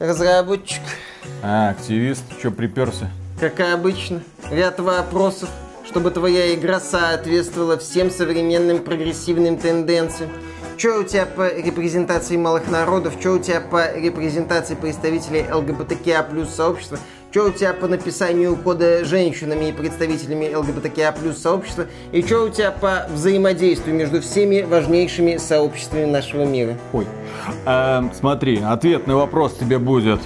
разработчик. А, активист, что приперся? Как и обычно, ряд вопросов, чтобы твоя игра соответствовала всем современным прогрессивным тенденциям. Что у тебя по репрезентации малых народов, что у тебя по репрезентации представителей ЛГБТКИА плюс сообщества, что у тебя по написанию кода женщинами и представителями ЛГБТКИА плюс сообщества, и что у тебя по взаимодействию между всеми важнейшими сообществами нашего мира. Ой, э, смотри, ответный вопрос тебе будет.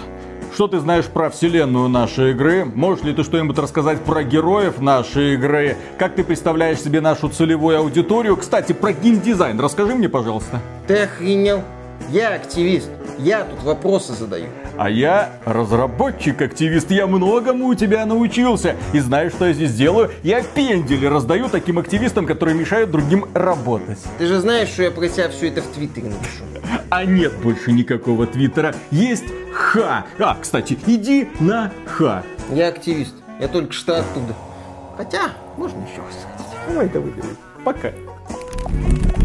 Что ты знаешь про вселенную нашей игры? Можешь ли ты что-нибудь рассказать про героев нашей игры? Как ты представляешь себе нашу целевую аудиторию? Кстати, про геймдизайн расскажи мне, пожалуйста. Ты охренел? Я активист. Я тут вопросы задаю. А я разработчик-активист, я многому у тебя научился. И знаешь, что я здесь делаю? Я пендели раздаю таким активистам, которые мешают другим работать. Ты же знаешь, что я про тебя все это в Твиттере напишу. А нет больше никакого Твиттера. Есть Ха. А, кстати, иди на Ха. Я активист. Я только что оттуда. Хотя, можно еще раз сходить. Давай, давай, давай. Пока.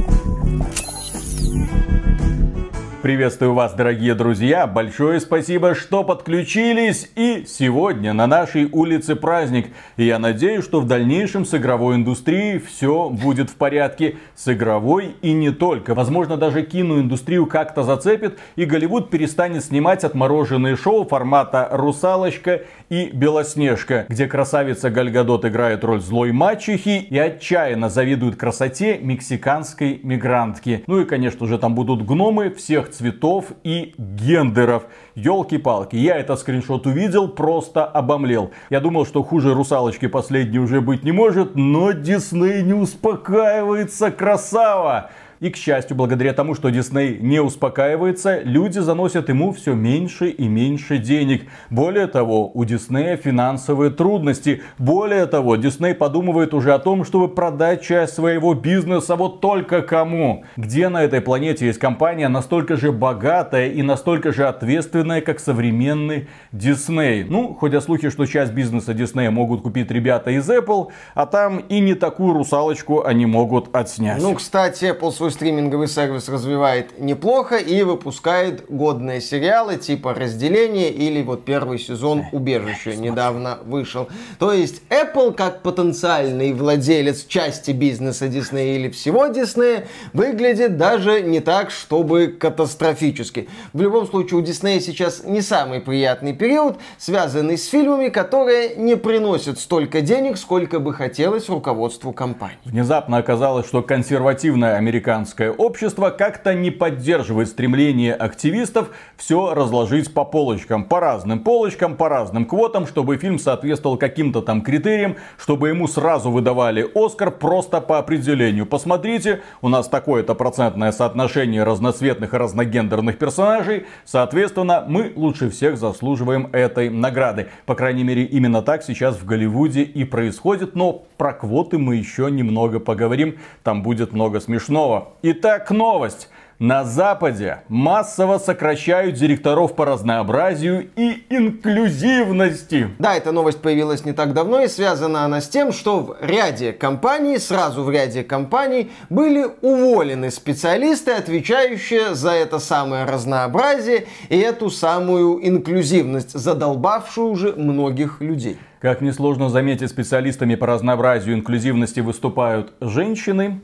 Приветствую вас, дорогие друзья! Большое спасибо, что подключились! И сегодня на нашей улице праздник. И я надеюсь, что в дальнейшем с игровой индустрией все будет в порядке. С игровой и не только. Возможно, даже киноиндустрию как-то зацепит, и Голливуд перестанет снимать отмороженные шоу формата «Русалочка» и «Белоснежка», где красавица Гальгадот играет роль злой мачехи и отчаянно завидует красоте мексиканской мигрантки. Ну и, конечно же, там будут гномы всех цветов и гендеров. Елки-палки, я этот скриншот увидел, просто обомлел. Я думал, что хуже русалочки последней уже быть не может, но Дисней не успокаивается, красава! И, к счастью, благодаря тому, что Дисней не успокаивается, люди заносят ему все меньше и меньше денег. Более того, у Диснея финансовые трудности. Более того, Дисней подумывает уже о том, чтобы продать часть своего бизнеса вот только кому. Где на этой планете есть компания настолько же богатая и настолько же ответственная, как современный Дисней? Ну, ходят слухи, что часть бизнеса Диснея могут купить ребята из Apple, а там и не такую русалочку они могут отснять. Ну, кстати, Apple свой стриминговый сервис развивает неплохо и выпускает годные сериалы типа «Разделение» или вот первый сезон «Убежище» недавно вышел. То есть Apple как потенциальный владелец части бизнеса Disney или всего Disney выглядит даже не так, чтобы катастрофически. В любом случае у Disney сейчас не самый приятный период, связанный с фильмами, которые не приносят столько денег, сколько бы хотелось руководству компании. Внезапно оказалось, что консервативная американская гражданское общество как-то не поддерживает стремление активистов все разложить по полочкам, по разным полочкам, по разным квотам, чтобы фильм соответствовал каким-то там критериям, чтобы ему сразу выдавали Оскар просто по определению. Посмотрите, у нас такое-то процентное соотношение разноцветных и разногендерных персонажей, соответственно, мы лучше всех заслуживаем этой награды. По крайней мере, именно так сейчас в Голливуде и происходит, но про квоты мы еще немного поговорим, там будет много смешного. Итак, новость. На Западе массово сокращают директоров по разнообразию и инклюзивности. Да, эта новость появилась не так давно и связана она с тем, что в ряде компаний, сразу в ряде компаний, были уволены специалисты, отвечающие за это самое разнообразие и эту самую инклюзивность, задолбавшую уже многих людей. Как несложно заметить, специалистами по разнообразию и инклюзивности выступают женщины.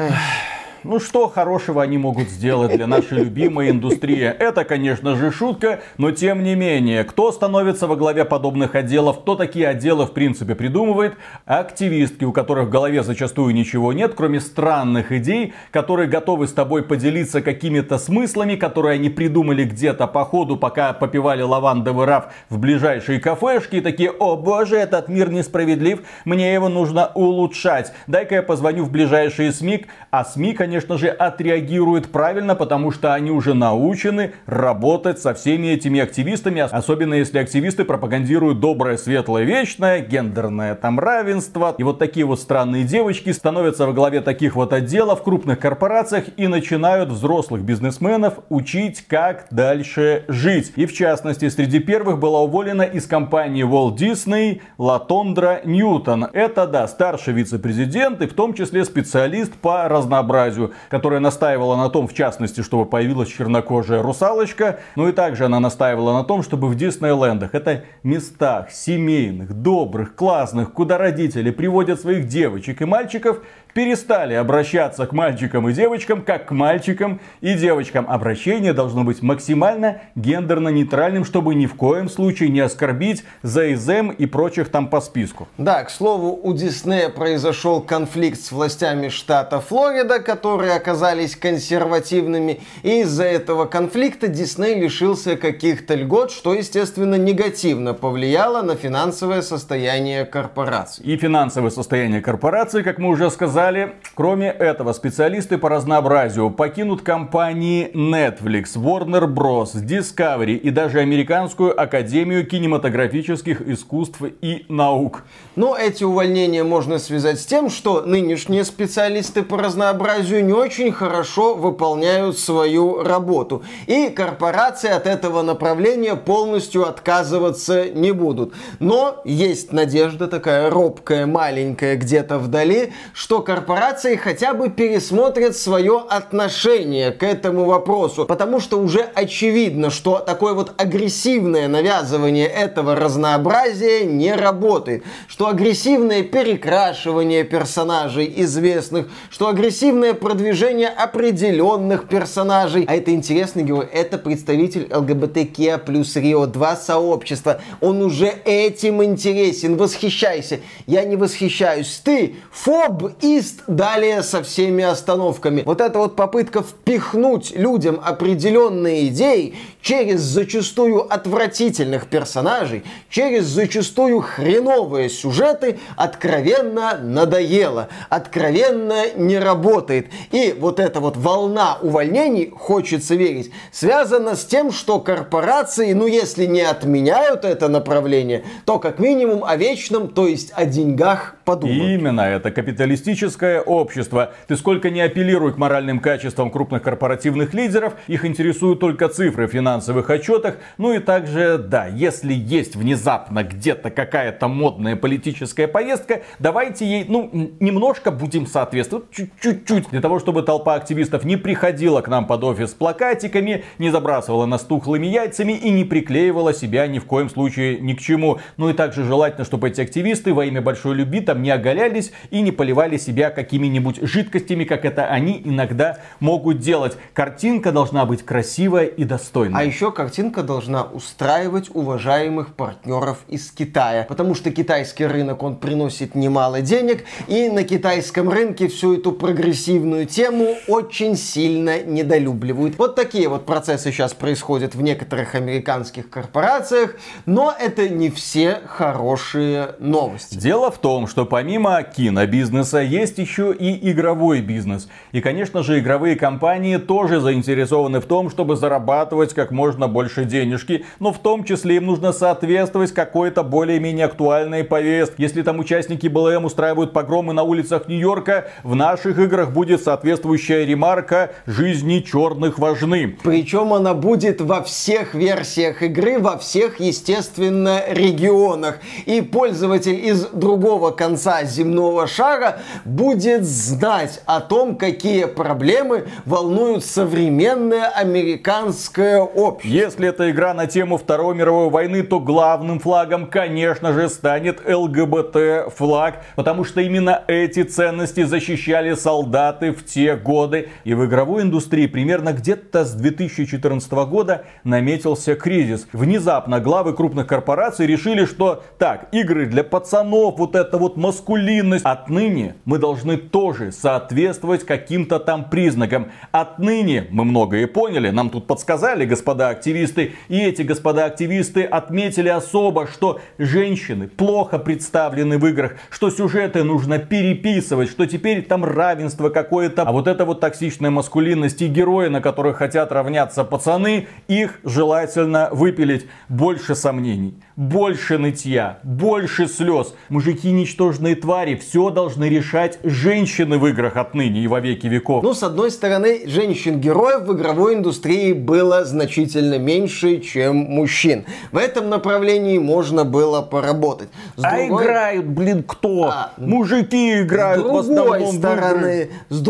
唉 Ну что хорошего они могут сделать для нашей любимой индустрии? Это, конечно же, шутка, но тем не менее, кто становится во главе подобных отделов, кто такие отделы в принципе придумывает? Активистки, у которых в голове зачастую ничего нет, кроме странных идей, которые готовы с тобой поделиться какими-то смыслами, которые они придумали где-то по ходу, пока попивали лавандовый раф в ближайшие кафешки, и такие, о боже, этот мир несправедлив, мне его нужно улучшать. Дай-ка я позвоню в ближайшие СМИ, а СМИ, конечно, конечно же, отреагируют правильно, потому что они уже научены работать со всеми этими активистами, особенно если активисты пропагандируют доброе, светлое, вечное, гендерное там равенство. И вот такие вот странные девочки становятся во главе таких вот отделов в крупных корпорациях и начинают взрослых бизнесменов учить, как дальше жить. И в частности, среди первых была уволена из компании Walt Disney Латондра Ньютон. Это, да, старший вице-президент и в том числе специалист по разнообразию разнообразию, которая настаивала на том, в частности, чтобы появилась чернокожая русалочка. Ну и также она настаивала на том, чтобы в Диснейлендах, это местах семейных, добрых, классных, куда родители приводят своих девочек и мальчиков, перестали обращаться к мальчикам и девочкам как к мальчикам и девочкам. Обращение должно быть максимально гендерно-нейтральным, чтобы ни в коем случае не оскорбить ЗСМ и прочих там по списку. Да, к слову, у Диснея произошел конфликт с властями штата Флорида, которые оказались консервативными. И из-за этого конфликта Дисней лишился каких-то льгот, что, естественно, негативно повлияло на финансовое состояние корпорации. И финансовое состояние корпорации, как мы уже сказали, сказали, кроме этого, специалисты по разнообразию покинут компании Netflix, Warner Bros., Discovery и даже Американскую Академию кинематографических искусств и наук. Но эти увольнения можно связать с тем, что нынешние специалисты по разнообразию не очень хорошо выполняют свою работу. И корпорации от этого направления полностью отказываться не будут. Но есть надежда такая робкая, маленькая где-то вдали, что корпорации хотя бы пересмотрят свое отношение к этому вопросу, потому что уже очевидно, что такое вот агрессивное навязывание этого разнообразия не работает, что агрессивное перекрашивание персонажей известных, что агрессивное продвижение определенных персонажей, а это интересный герой, это представитель ЛГБТК плюс Рио 2 сообщества, он уже этим интересен, восхищайся, я не восхищаюсь, ты фоб и лист далее со всеми остановками. Вот эта вот попытка впихнуть людям определенные идеи через зачастую отвратительных персонажей, через зачастую хреновые сюжеты откровенно надоело, откровенно не работает. И вот эта вот волна увольнений, хочется верить, связана с тем, что корпорации, ну если не отменяют это направление, то как минимум о вечном, то есть о деньгах подумают. Именно, это капиталистическое общество. Ты сколько не апеллируй к моральным качествам крупных корпоративных лидеров, их интересуют только цифры в финансовых отчетах. Ну и также, да, если есть внезапно где-то какая-то модная политическая повестка, давайте ей, ну, немножко будем соответствовать, чуть-чуть, для того, чтобы толпа активистов не приходила к нам под офис с плакатиками, не забрасывала нас тухлыми яйцами и не приклеивала себя ни в коем случае ни к чему. Ну и также желательно, чтобы эти активисты во имя большой любви там не оголялись и не поливали себя какими-нибудь жидкостями, как это они иногда могут делать. Картинка должна быть красивая и достойная. А еще картинка должна устраивать уважаемых партнеров из Китая. Потому что китайский рынок, он приносит немало денег. И на китайском рынке всю эту прогрессивную тему очень сильно недолюбливают. Вот такие вот процессы сейчас происходят в некоторых американских корпорациях. Но это не все хорошие новости. Дело в том, что помимо кинобизнеса есть еще и игровой бизнес. И, конечно же, игровые компании тоже заинтересованы в том, чтобы зарабатывать как можно больше денежки, но в том числе им нужно соответствовать какой-то более-менее актуальной повестке. Если там участники БЛМ устраивают погромы на улицах Нью-Йорка, в наших играх будет соответствующая ремарка «Жизни черных важны». Причем она будет во всех версиях игры, во всех, естественно, регионах. И пользователь из другого конца земного шара будет знать о том, какие проблемы волнуют современное американское общество. Если это игра на тему Второй мировой войны, то главным флагом, конечно же, станет ЛГБТ флаг, потому что именно эти ценности защищали солдаты в те годы. И в игровой индустрии примерно где-то с 2014 года наметился кризис. Внезапно главы крупных корпораций решили, что так, игры для пацанов, вот это вот маскулинность, отныне мы должны тоже соответствовать каким-то там признакам. Отныне мы многое поняли, нам тут подсказали господа активисты, и эти господа активисты отметили особо, что женщины плохо представлены в играх, что сюжеты нужно переписывать, что теперь там равенство какое-то. А вот эта вот токсичная маскулинность и герои, на которых хотят равняться пацаны, их желательно выпилить. Больше сомнений, больше нытья, больше слез. Мужики ничтожные твари, все должны решать женщины в играх отныне и во веки веков. Ну, с одной стороны, женщин-героев в игровой индустрии было значительно меньше, чем мужчин. В этом направлении можно было поработать. С а другой... играют, блин, кто? А, Мужики играют с другой в основном стороны, С другой стороны,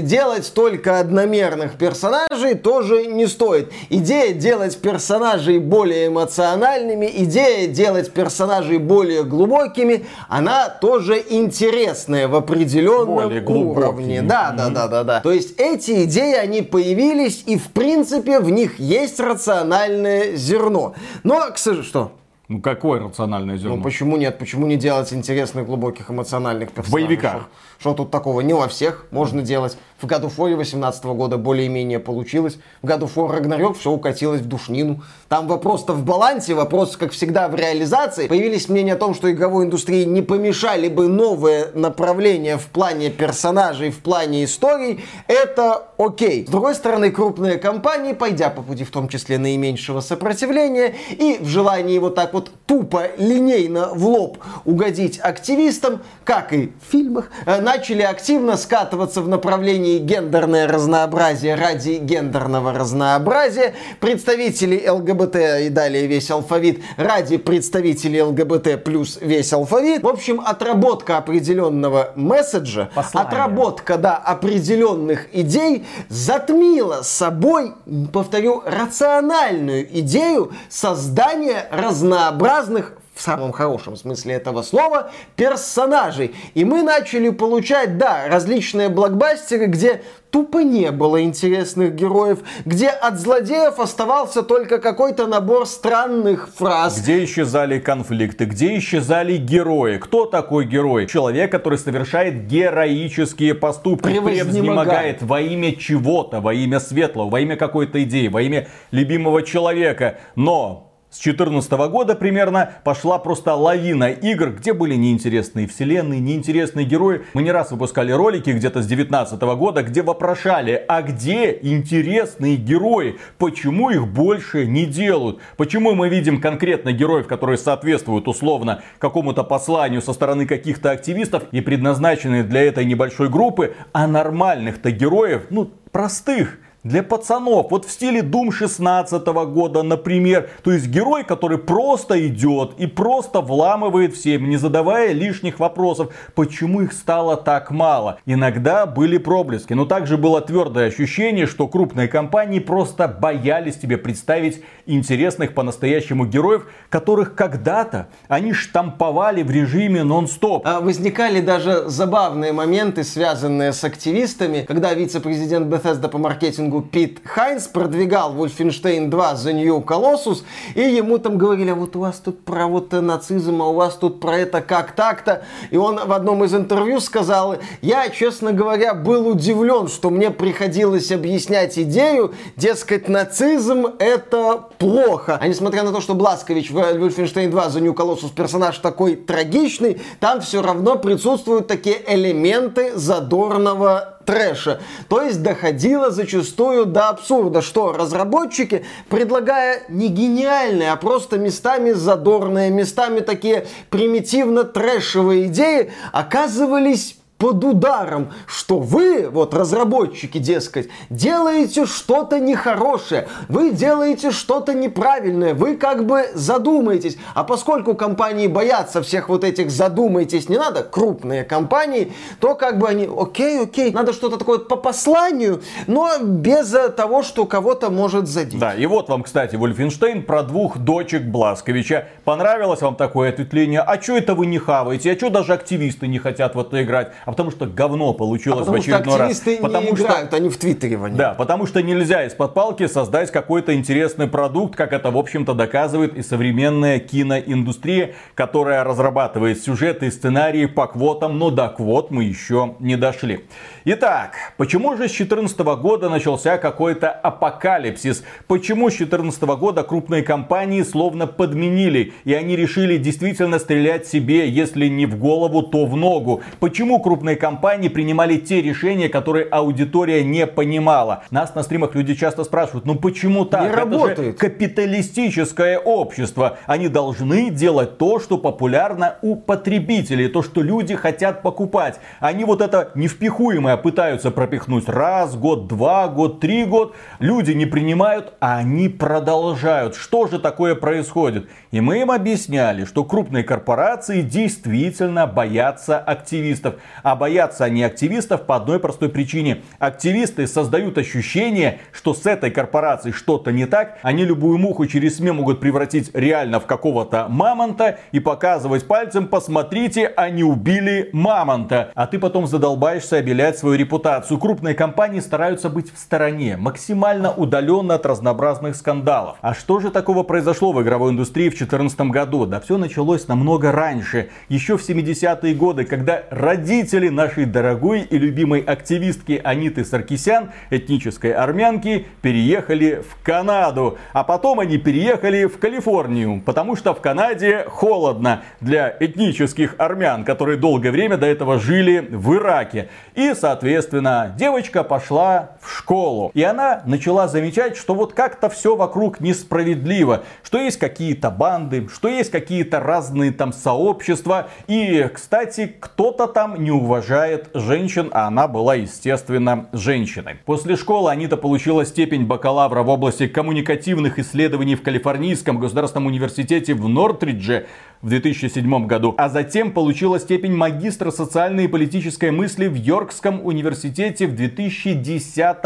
делать только одномерных персонажей тоже не стоит. Идея делать персонажей более эмоциональными, идея делать персонажей более глубокими, она тоже интересная в определенном уровне. Да, да, да, да, да. То есть эти идеи, они появились, и в принципе в них есть рациональное зерно. Но, к сожалению, что? Ну какое рациональное зерно? Ну почему нет? Почему не делать интересных, глубоких, эмоциональных персонажей? В боевиках. Что тут такого? Не во всех можно делать. В году War 18 года более-менее получилось. В году War Ragnarok все укатилось в душнину. Там вопрос-то в балансе, вопрос, как всегда, в реализации. Появились мнения о том, что игровой индустрии не помешали бы новые направления в плане персонажей, в плане историй. Это окей. С другой стороны, крупные компании, пойдя по пути в том числе наименьшего сопротивления и в желании вот так вот тупо, линейно в лоб угодить активистам, как и в фильмах, э, начали активно скатываться в направлении гендерное разнообразие ради гендерного разнообразия. Представители ЛГБТ и далее весь алфавит ради представителей ЛГБТ плюс весь алфавит. В общем, отработка определенного месседжа, Послание. отработка, да, определенных идей затмила собой, повторю, рациональную идею создания разнообразных в самом хорошем смысле этого слова, персонажей. И мы начали получать, да, различные блокбастеры, где тупо не было интересных героев, где от злодеев оставался только какой-то набор странных фраз. Где исчезали конфликты, где исчезали герои. Кто такой герой? Человек, который совершает героические поступки, превознемогает во имя чего-то, во имя светлого, во имя какой-то идеи, во имя любимого человека. Но с 2014 года примерно пошла просто лавина игр, где были неинтересные вселенные, неинтересные герои. Мы не раз выпускали ролики где-то с 2019 года, где вопрошали, а где интересные герои? Почему их больше не делают? Почему мы видим конкретно героев, которые соответствуют условно какому-то посланию со стороны каких-то активистов и предназначены для этой небольшой группы, а нормальных-то героев, ну, простых, для пацанов. Вот в стиле Doom 16 года, например. То есть герой, который просто идет и просто вламывает всем, не задавая лишних вопросов, почему их стало так мало. Иногда были проблески, но также было твердое ощущение, что крупные компании просто боялись тебе представить интересных по-настоящему героев, которых когда-то они штамповали в режиме нон-стоп. А возникали даже забавные моменты, связанные с активистами, когда вице-президент Bethesda по маркетингу маркетингу Пит Хайнс продвигал Wolfenstein 2 The New Colossus, и ему там говорили, а вот у вас тут про вот нацизм, а у вас тут про это как так-то. И он в одном из интервью сказал, я, честно говоря, был удивлен, что мне приходилось объяснять идею, дескать, нацизм это плохо. А несмотря на то, что Бласкович в Wolfenstein 2 The New Colossus персонаж такой трагичный, там все равно присутствуют такие элементы задорного трэша. То есть доходило зачастую до абсурда, что разработчики, предлагая не гениальные, а просто местами задорные, местами такие примитивно трэшевые идеи, оказывались под ударом, что вы, вот разработчики, дескать, делаете что-то нехорошее, вы делаете что-то неправильное, вы как бы задумаетесь. А поскольку компании боятся всех вот этих задумайтесь, не надо, крупные компании, то как бы они, окей, окей, надо что-то такое по посланию, но без того, что кого-то может задеть. Да, и вот вам, кстати, Вольфенштейн про двух дочек Бласковича. Понравилось вам такое ответвление? А что это вы не хаваете? А что даже активисты не хотят в это играть? А потому что говно получилось а в очередной раз. Потому что играют, они в Твиттере воняют. Да, потому что нельзя из-под палки создать какой-то интересный продукт, как это, в общем-то, доказывает и современная киноиндустрия, которая разрабатывает сюжеты и сценарии по квотам, но до квот мы еще не дошли. Итак, почему же с 2014 года начался какой-то апокалипсис? Почему с 2014 года крупные компании словно подменили, и они решили действительно стрелять себе, если не в голову, то в ногу? Почему крупные крупные компании принимали те решения, которые аудитория не понимала. Нас на стримах люди часто спрашивают, ну почему так? Не Это работает. же капиталистическое общество. Они должны делать то, что популярно у потребителей, то, что люди хотят покупать. Они вот это невпихуемое пытаются пропихнуть раз, год, два, год, три год. Люди не принимают, а они продолжают. Что же такое происходит? И мы им объясняли, что крупные корпорации действительно боятся активистов А боятся они активистов по одной простой причине. Активисты создают ощущение, что с этой корпорацией что-то не так. Они любую муху через СМИ могут превратить реально в какого-то мамонта и показывать пальцем, посмотрите, они убили мамонта. А ты потом задолбаешься обелять свою репутацию. Крупные компании стараются быть в стороне, максимально удаленно от разнообразных скандалов. А что же такого произошло в игровой индустрии в 2014 году? Да все началось намного раньше. Еще в 70-е годы, когда родители нашей дорогой и любимой активистки Аниты Саркисян, этнической армянки, переехали в Канаду. А потом они переехали в Калифорнию, потому что в Канаде холодно для этнических армян, которые долгое время до этого жили в Ираке. И, соответственно, девочка пошла в школу. И она начала замечать, что вот как-то все вокруг несправедливо. Что есть какие-то банды, что есть какие-то разные там сообщества. И, кстати, кто-то там не уважает женщин, а она была, естественно, женщиной. После школы Анита получила степень бакалавра в области коммуникативных исследований в Калифорнийском государственном университете в Нортридже в 2007 году, а затем получила степень магистра социальной и политической мысли в Йоркском университете в 2010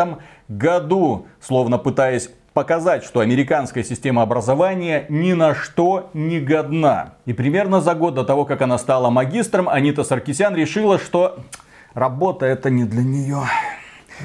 году, словно пытаясь показать, что американская система образования ни на что не годна. И примерно за год до того, как она стала магистром, Анита Саркисян решила, что работа это не для нее.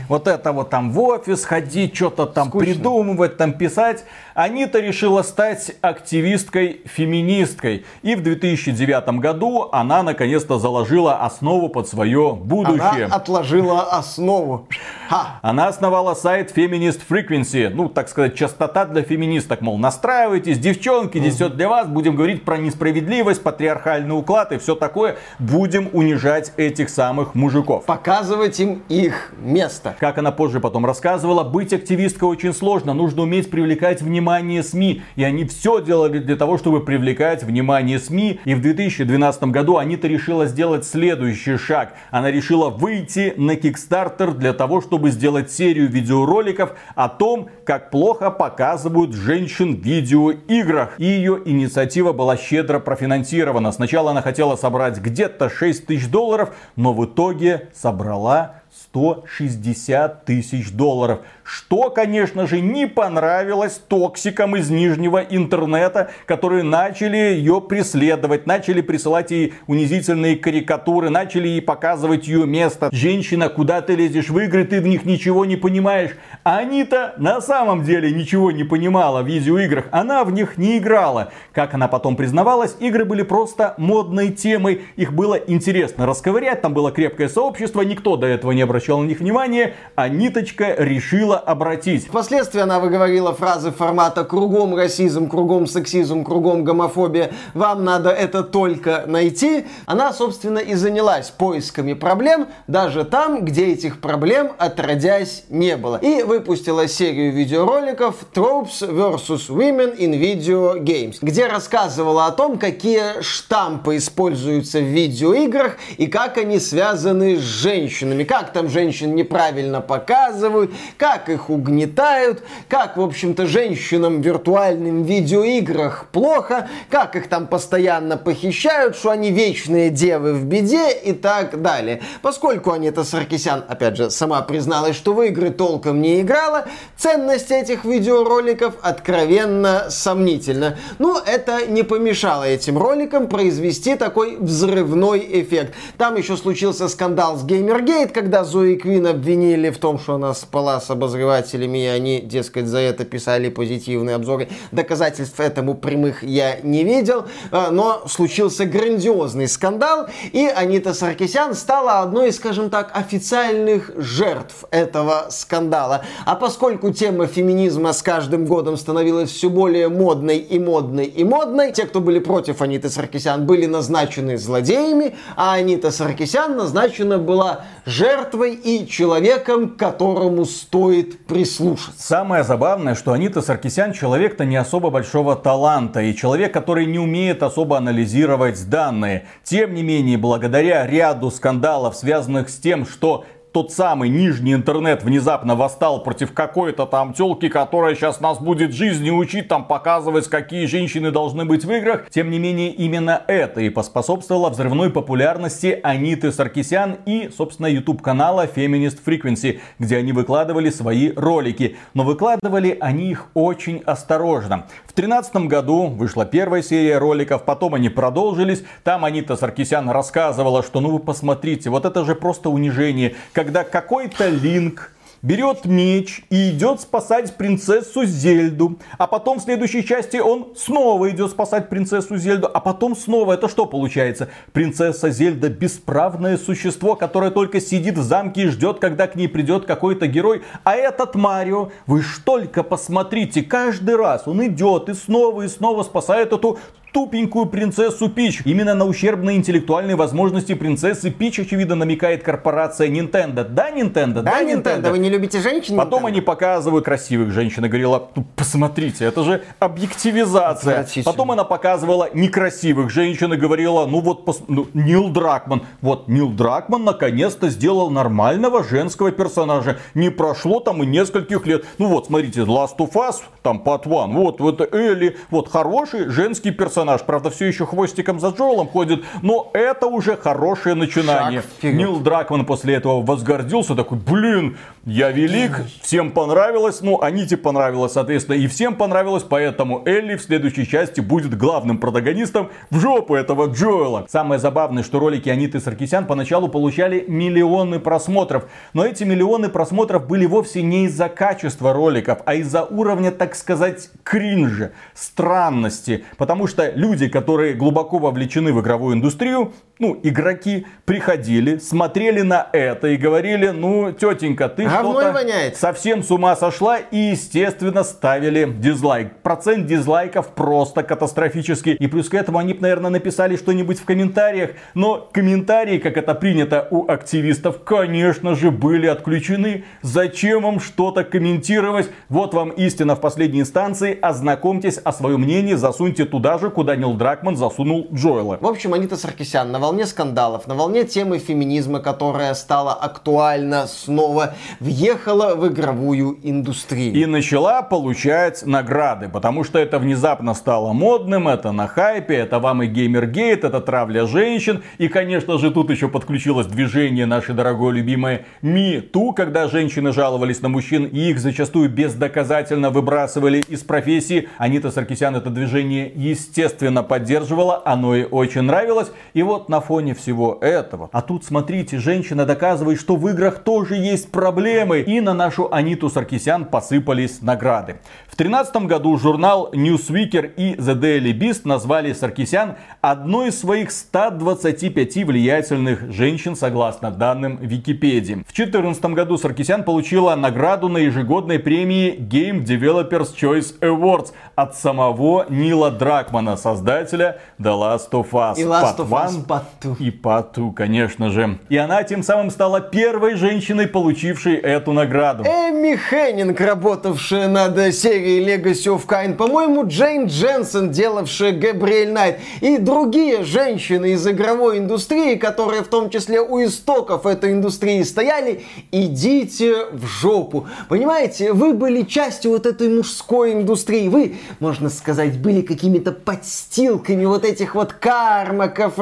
Вот это вот там в офис ходить, что-то там Скучно. придумывать, там писать. Анита решила стать активисткой-феминисткой. И в 2009 году она наконец-то заложила основу под свое будущее. Она отложила основу. Ха. Она основала сайт Feminist Frequency. Ну, так сказать, частота для феминисток. Мол, настраивайтесь, девчонки, здесь все для вас. Будем говорить про несправедливость, патриархальный уклад и все такое. Будем унижать этих самых мужиков. Показывать им их место. Как она позже потом рассказывала, быть активисткой очень сложно. Нужно уметь привлекать внимание СМИ. И они все делали для того, чтобы привлекать внимание СМИ. И в 2012 году Анита решила сделать следующий шаг. Она решила выйти на Kickstarter для того, чтобы сделать серию видеороликов о том, как плохо показывают женщин в видеоиграх. И ее инициатива была щедро профинансирована. Сначала она хотела собрать где-то 6 тысяч долларов, но в итоге собрала 160 тысяч долларов. Что, конечно же, не понравилось токсикам из нижнего интернета, которые начали ее преследовать, начали присылать ей унизительные карикатуры, начали ей показывать ее место. Женщина, куда ты лезешь в игры, ты в них ничего не понимаешь. А Анита на самом деле ничего не понимала в видеоиграх, она в них не играла. Как она потом признавалась, игры были просто модной темой, их было интересно расковырять, там было крепкое сообщество, никто до этого не обращал на них внимания, а Ниточка решила обратить. Впоследствии она выговорила фразы формата «кругом расизм, кругом сексизм, кругом гомофобия, вам надо это только найти». Она, собственно, и занялась поисками проблем, даже там, где этих проблем отродясь не было. И выпустила серию видеороликов Tropes vs. Women in Video Games, где рассказывала о том, какие штампы используются в видеоиграх и как они связаны с женщинами, как там женщин неправильно показывают, как как их угнетают, как, в общем-то, женщинам в виртуальных видеоиграх плохо, как их там постоянно похищают, что они вечные девы в беде и так далее. Поскольку Анита Саркисян, опять же, сама призналась, что в игры толком не играла, ценность этих видеороликов откровенно сомнительна. Но это не помешало этим роликам произвести такой взрывной эффект. Там еще случился скандал с Gamergate, когда Зои Квин обвинили в том, что она спала с обозревателем обозревателями, и они, дескать, за это писали позитивные обзоры. Доказательств этому прямых я не видел, э, но случился грандиозный скандал, и Анита Саркисян стала одной из, скажем так, официальных жертв этого скандала. А поскольку тема феминизма с каждым годом становилась все более модной и модной и модной, те, кто были против Аниты Саркисян, были назначены злодеями, а Анита Саркисян назначена была жертвой и человеком, которому стоит стоит прислушаться. Самое забавное, что Анита Саркисян человек-то не особо большого таланта и человек, который не умеет особо анализировать данные. Тем не менее, благодаря ряду скандалов, связанных с тем, что тот самый нижний интернет внезапно восстал против какой-то там телки, которая сейчас нас будет жизни учить, там показывать, какие женщины должны быть в играх. Тем не менее, именно это и поспособствовало взрывной популярности Аниты Саркисян и, собственно, YouTube канала Feminist Frequency, где они выкладывали свои ролики. Но выкладывали они их очень осторожно. В 2013 году вышла первая серия роликов, потом они продолжились. Там Анита Саркисян рассказывала, что ну вы посмотрите, вот это же просто унижение, когда какой-то линк берет меч и идет спасать принцессу Зельду. А потом в следующей части он снова идет спасать принцессу Зельду. А потом снова. Это что получается? Принцесса Зельда бесправное существо, которое только сидит в замке и ждет, когда к ней придет какой-то герой. А этот Марио, вы ж только посмотрите, каждый раз он идет и снова и снова спасает эту тупенькую принцессу Пич. Именно на ущербные интеллектуальные возможности принцессы Пич, очевидно, намекает корпорация Nintendo. Да, Nintendo? Да, Nintendo, вы не любите женщин? Потом Nintendo? они показывают красивых женщин и говорила, ну, посмотрите, это же объективизация. Потом она показывала некрасивых женщин и говорила, ну вот, пос... ну, Нил Дракман. Вот, Нил Дракман наконец-то сделал нормального женского персонажа. Не прошло там и нескольких лет. Ну вот, смотрите, Last of Us, там Part One, вот, вот Элли, вот хороший женский персонаж персонаж, правда, все еще хвостиком за Джоэлом ходит, но это уже хорошее начинание. Нил Дракман после этого возгордился, такой, блин, я велик, всем понравилось, ну, Аните понравилось, соответственно, и всем понравилось, поэтому Элли в следующей части будет главным протагонистом в жопу этого Джоэла. Самое забавное, что ролики Аниты Саркисян поначалу получали миллионы просмотров, но эти миллионы просмотров были вовсе не из-за качества роликов, а из-за уровня, так сказать, кринжа, странности, потому что люди, которые глубоко вовлечены в игровую индустрию, ну, игроки приходили, смотрели на это и говорили, ну, тетенька, ты что-то совсем с ума сошла и, естественно, ставили дизлайк. Процент дизлайков просто катастрофический. И плюс к этому они, наверное, написали что-нибудь в комментариях, но комментарии, как это принято у активистов, конечно же, были отключены. Зачем вам что-то комментировать? Вот вам истина в последней инстанции. Ознакомьтесь о своем мнении, засуньте туда же, куда Нил Дракман засунул Джоэла. В общем, Анита Саркисян на волне скандалов, на волне темы феминизма, которая стала актуальна снова, въехала в игровую индустрию. И начала получать награды, потому что это внезапно стало модным, это на хайпе, это вам и геймергейт, это травля женщин. И, конечно же, тут еще подключилось движение нашей дорогой любимой Me Too, когда женщины жаловались на мужчин и их зачастую бездоказательно выбрасывали из профессии. Анита Саркисян это движение, естественно, поддерживала, оно ей очень нравилось. И вот на фоне всего этого. А тут, смотрите, женщина доказывает, что в играх тоже есть проблемы. И на нашу Аниту Саркисян посыпались награды. В 2013 году журнал Newsweeker и The Daily Beast назвали Саркисян одной из своих 125 влиятельных женщин, согласно данным Википедии. В 2014 году Саркисян получила награду на ежегодной премии Game Developers Choice Awards от самого Нила Дракмана, создателя The Last of Us. И Last of Us Part 2. И 2, конечно же. И она тем самым стала первой женщиной, получившей эту награду. Эми Хеннинг, работавшая над серией Legacy of Kain. По-моему, Джейн Дженсен, делавшая Габриэль Найт. И другие женщины из игровой индустрии, которые в том числе у истоков этой индустрии стояли. Идите в жопу. Понимаете, вы были частью вот этой мужской индустрии. Вы, можно сказать, были какими-то подстилками вот этих вот Кармаков,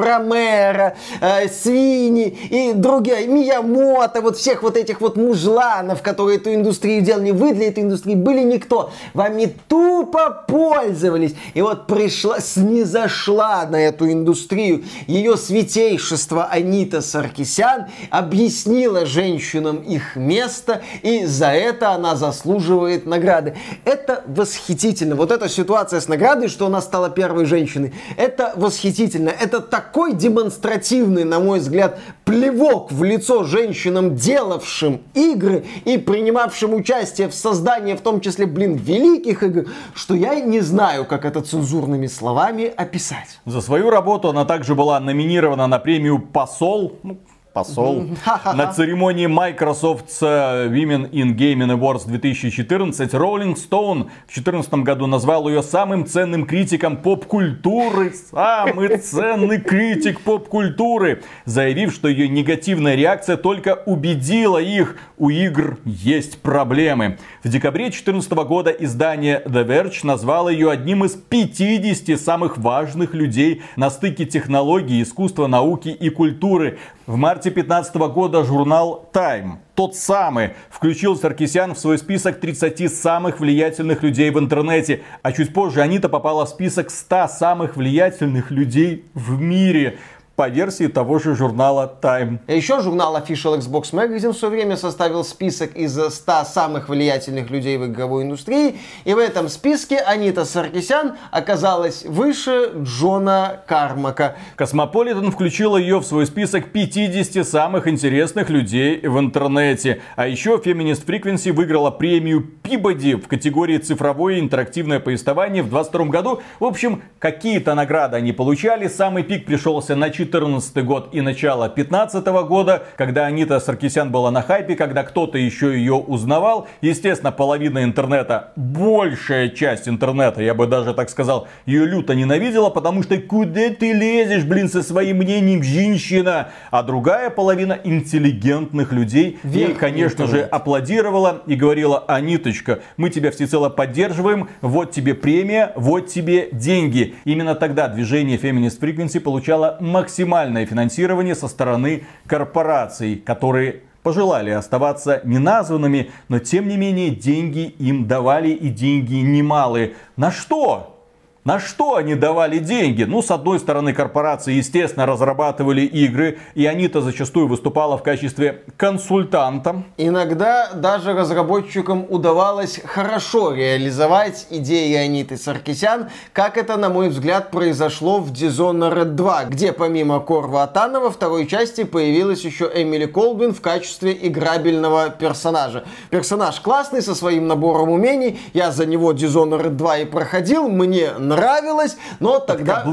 Ромера, э, Свини и другие, Миямото, вот всех вот этих вот мужланов, которые эту индустрию делали. Вы для этой индустрии были никто. Вами тупо пользовались. И вот пришла, снизошла на эту индустрию ее святейшество Анита Саркисян, объяснила женщинам их место, и за это она заслуживает награды. Это восхитительно. Вот эта ситуация с наградой, что она стала первой женщиной. Это восхитительно. Это такой демонстративный, на мой взгляд, плевок в лицо женщинам, делавшим игры и принимавшим участие в создании, в том числе, блин, великих игр, что я не знаю, как это цензурными словами описать. За свою работу она также была номинирована на премию «Посол», ну, посол. На церемонии Microsoft Women in Gaming Awards 2014 Rolling Stone в 2014 году назвал ее самым ценным критиком поп-культуры. Самый ценный критик поп-культуры. Заявив, что ее негативная реакция только убедила их, у игр есть проблемы. В декабре 2014 года издание The Verge назвало ее одним из 50 самых важных людей на стыке технологий, искусства, науки и культуры. В марте 2015 года журнал Time, тот самый, включил Саркисян в свой список 30 самых влиятельных людей в интернете. А чуть позже Анита попала в список 100 самых влиятельных людей в мире по версии того же журнала Time. А еще журнал Official Xbox Magazine в свое время составил список из 100 самых влиятельных людей в игровой индустрии, и в этом списке Анита Саркисян оказалась выше Джона Кармака. Космополитен включила ее в свой список 50 самых интересных людей в интернете. А еще Feminist Frequency выиграла премию Пибоди в категории цифровое интерактивное повествование в 22 году. В общем, какие-то награды они получали. Самый пик пришелся на 4 2014 год и начало 2015 года, когда Анита Саркисян была на хайпе, когда кто-то еще ее узнавал. Естественно, половина интернета, большая часть интернета, я бы даже так сказал, ее люто ненавидела, потому что куда ты лезешь, блин, со своим мнением, женщина? А другая половина интеллигентных людей ей, конечно интернет. же, аплодировала и говорила, Аниточка, мы тебя всецело поддерживаем, вот тебе премия, вот тебе деньги. Именно тогда движение Feminist Frequency получало максимально максимальное финансирование со стороны корпораций, которые пожелали оставаться неназванными, но тем не менее деньги им давали и деньги немалые. На что? На что они давали деньги? Ну, с одной стороны, корпорации, естественно, разрабатывали игры, и они-то зачастую выступала в качестве консультанта. Иногда даже разработчикам удавалось хорошо реализовать идеи Аниты Саркисян, как это, на мой взгляд, произошло в Dishonored 2, где помимо Корва во второй части появилась еще Эмили Колбин в качестве играбельного персонажа. Персонаж классный, со своим набором умений, я за него Dishonored 2 и проходил, мне нравится нравилось, но тогда...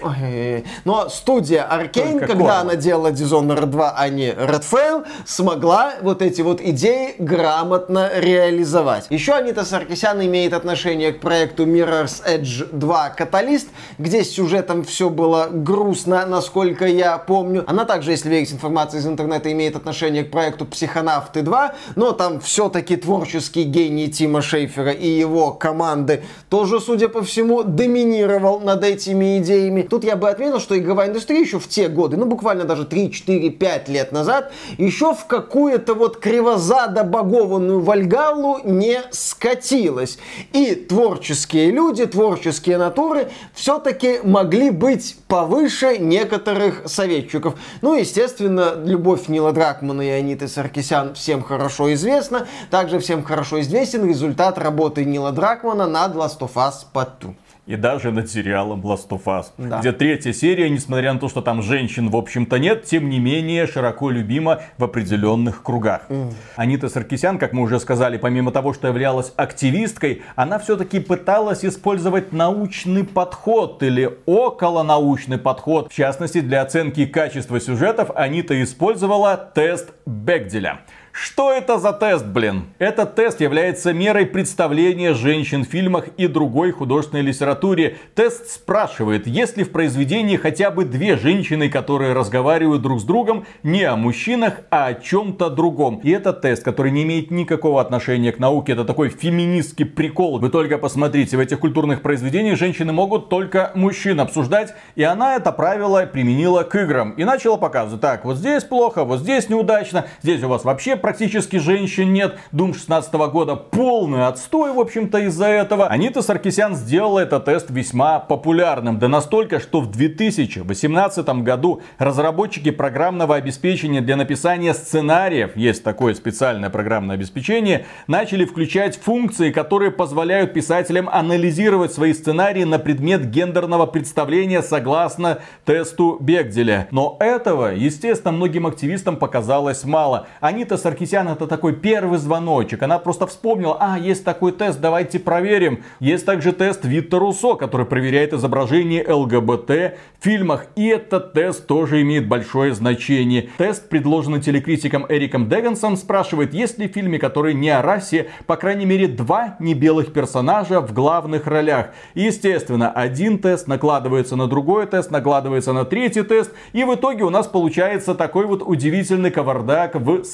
Ой, но студия Arkane, когда она делала Dishonored 2, а не Redfall, смогла вот эти вот идеи грамотно реализовать. Еще Анита Саркисян имеет отношение к проекту Mirror's Edge 2 Каталист, где с сюжетом все было грустно, насколько я помню. Она также, если верить информации из интернета, имеет отношение к проекту Психонавты 2, но там все-таки творческий гений Тима Шейфера и его команды тоже, судя по всему, доминировал над этими идеями. Тут я бы отметил, что игровая индустрия еще в те годы, ну буквально даже 3, 4, 5 лет назад, еще в какую-то вот кривозадо-богованную вальгаллу не скатилась. И творческие люди, творческие натуры все-таки могли быть повыше некоторых советчиков. Ну, естественно, любовь Нила Дракмана и Аниты Саркисян всем хорошо известна. Также всем хорошо известен результат работы Нила Дракмана над Last of Us Part 2 и даже над сериалом Last of Us. Да. Где третья серия, несмотря на то, что там женщин в общем-то нет, тем не менее широко любима в определенных кругах. Mm. Анита Саркисян, как мы уже сказали, помимо того, что являлась активисткой, она все-таки пыталась использовать научный подход или околонаучный подход. В частности, для оценки качества сюжетов Анита использовала тест Бекделя. Что это за тест, блин? Этот тест является мерой представления женщин в фильмах и другой художественной литературе. Тест спрашивает, есть ли в произведении хотя бы две женщины, которые разговаривают друг с другом не о мужчинах, а о чем-то другом. И этот тест, который не имеет никакого отношения к науке, это такой феминистский прикол. Вы только посмотрите, в этих культурных произведениях женщины могут только мужчин обсуждать, и она это правило применила к играм. И начала показывать, так, вот здесь плохо, вот здесь неудачно, здесь у вас вообще практически женщин нет. Doom 16 года полный отстой, в общем-то, из-за этого. Анита Саркисян сделала этот тест весьма популярным. Да настолько, что в 2018 году разработчики программного обеспечения для написания сценариев, есть такое специальное программное обеспечение, начали включать функции, которые позволяют писателям анализировать свои сценарии на предмет гендерного представления согласно тесту Бегделя. Но этого, естественно, многим активистам показалось мало. Анита Саркисян Саркисян это такой первый звоночек. Она просто вспомнила, а, есть такой тест, давайте проверим. Есть также тест Витта Руссо, который проверяет изображение ЛГБТ в фильмах. И этот тест тоже имеет большое значение. Тест, предложенный телекритиком Эриком Дегансом, спрашивает, есть ли в фильме, который не о расе, по крайней мере, два небелых персонажа в главных ролях. Естественно, один тест накладывается на другой тест, накладывается на третий тест. И в итоге у нас получается такой вот удивительный кавардак в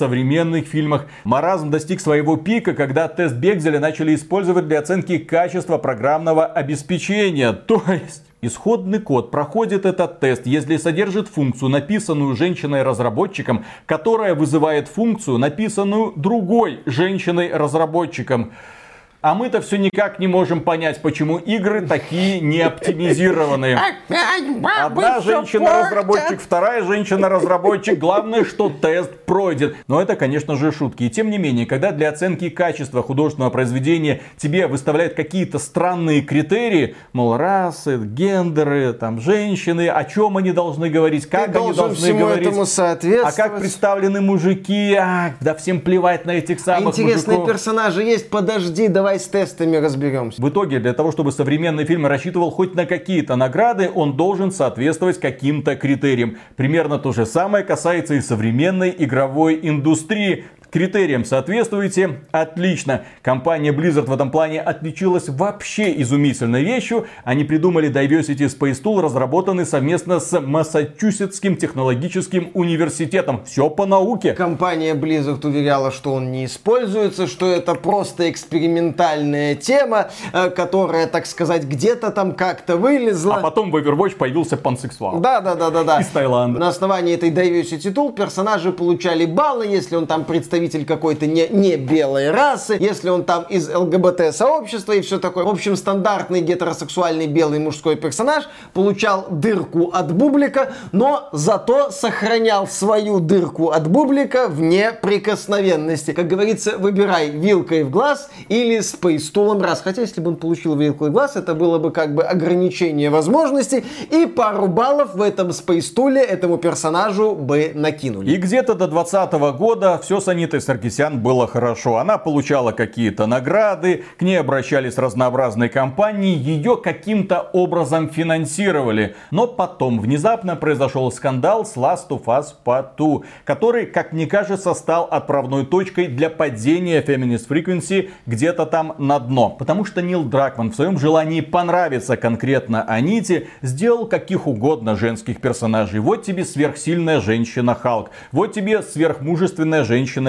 современных фильмах. Маразм достиг своего пика, когда тест Бекзеля начали использовать для оценки качества программного обеспечения. То есть... Исходный код проходит этот тест, если содержит функцию, написанную женщиной-разработчиком, которая вызывает функцию, написанную другой женщиной-разработчиком. А мы-то все никак не можем понять, почему игры такие не оптимизированные. Одна женщина-разработчик, вторая женщина-разработчик. Главное, что тест пройдет. Но это, конечно же, шутки. И тем не менее, когда для оценки качества художественного произведения тебе выставляют какие-то странные критерии, мол, расы, гендеры, там, женщины, о чем они должны говорить, как Ты они должны говорить. этому А как представлены мужики? А, да всем плевать на этих самых Интересные мужиков. персонажи есть, подожди, давай с тестами разберемся. В итоге, для того, чтобы современный фильм рассчитывал хоть на какие-то награды, он должен соответствовать каким-то критериям. Примерно то же самое касается и современной игровой индустрии. Критериям соответствуете? Отлично. Компания Blizzard в этом плане отличилась вообще изумительной вещью. Они придумали Diversity Space Tool, разработанный совместно с Массачусетским технологическим университетом. Все по науке. Компания Blizzard уверяла, что он не используется, что это просто экспериментальная тема, э, которая, так сказать, где-то там как-то вылезла. А потом в Overwatch появился пансексуал. Да, да, да, да, да. Из Таиланда. На основании этой Diversity Tool персонажи получали баллы, если он там представитель какой-то не, не белой расы, если он там из ЛГБТ сообщества и все такое. В общем, стандартный гетеросексуальный белый мужской персонаж получал дырку от бублика, но зато сохранял свою дырку от бублика в неприкосновенности. Как говорится, выбирай вилкой в глаз или спейстулом раз. Хотя, если бы он получил вилкой в глаз, это было бы как бы ограничение возможностей, и пару баллов в этом спейстуле этому персонажу бы накинули. И где-то до 2020 года все с Анитой Саркисян было хорошо. Она получала какие-то награды, к ней обращались разнообразные компании, ее каким-то образом финансировали. Но потом внезапно произошел скандал с Last of Us Part 2, который, как мне кажется, стал отправной точкой для падения Feminist Frequency где-то там на дно. Потому что Нил Дракман в своем желании понравиться конкретно Аните сделал каких угодно женских персонажей. Вот тебе сверхсильная женщина Халк, вот тебе сверхмужественная